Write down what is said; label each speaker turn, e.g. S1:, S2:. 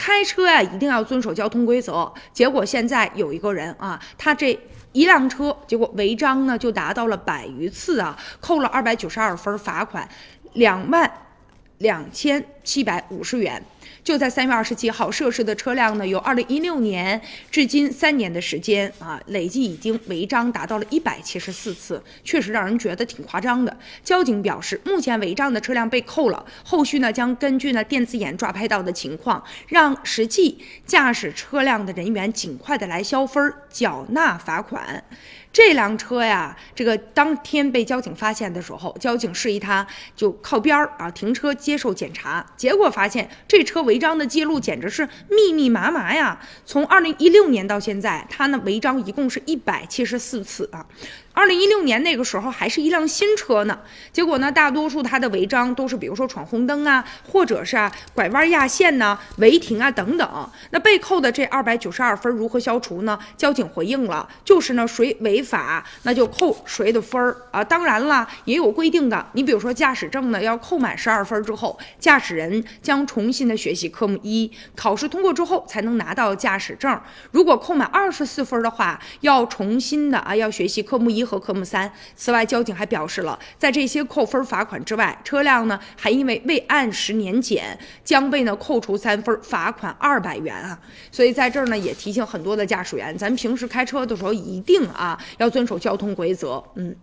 S1: 开车呀一定要遵守交通规则。结果现在有一个人啊，他这一辆车，结果违章呢就达到了百余次啊，扣了二百九十二分，罚款两万两千七百五十元。就在三月二十七号，涉事的车辆呢，由二零一六年至今三年的时间啊，累计已经违章达到了一百七十四次，确实让人觉得挺夸张的。交警表示，目前违章的车辆被扣了，后续呢将根据呢电子眼抓拍到的情况，让实际驾驶车辆的人员尽快的来消分、缴纳罚款。这辆车呀，这个当天被交警发现的时候，交警示意他就靠边儿啊停车接受检查，结果发现这车违章的记录简直是密密麻麻呀！从二零一六年到现在，他呢违章一共是一百七十四次啊。二零一六年那个时候还是一辆新车呢，结果呢，大多数他的违章都是比如说闯红灯啊，或者是啊拐弯压线呐、违停啊等等。那被扣的这二百九十二分如何消除呢？交警回应了，就是呢谁违法那就扣谁的分儿啊。当然了，也有规定的，你比如说驾驶证呢要扣满十二分之后，驾驶人将重新的学习科目一，考试通过之后才能拿到驾驶证。如果扣满二十四分的话，要重新的啊要学习科目一。和科目三。此外，交警还表示了，在这些扣分罚款之外，车辆呢还因为未按时年检，将被呢扣除三分，罚款二百元啊。所以在这儿呢，也提醒很多的驾驶员，咱们平时开车的时候一定啊要遵守交通规则，嗯。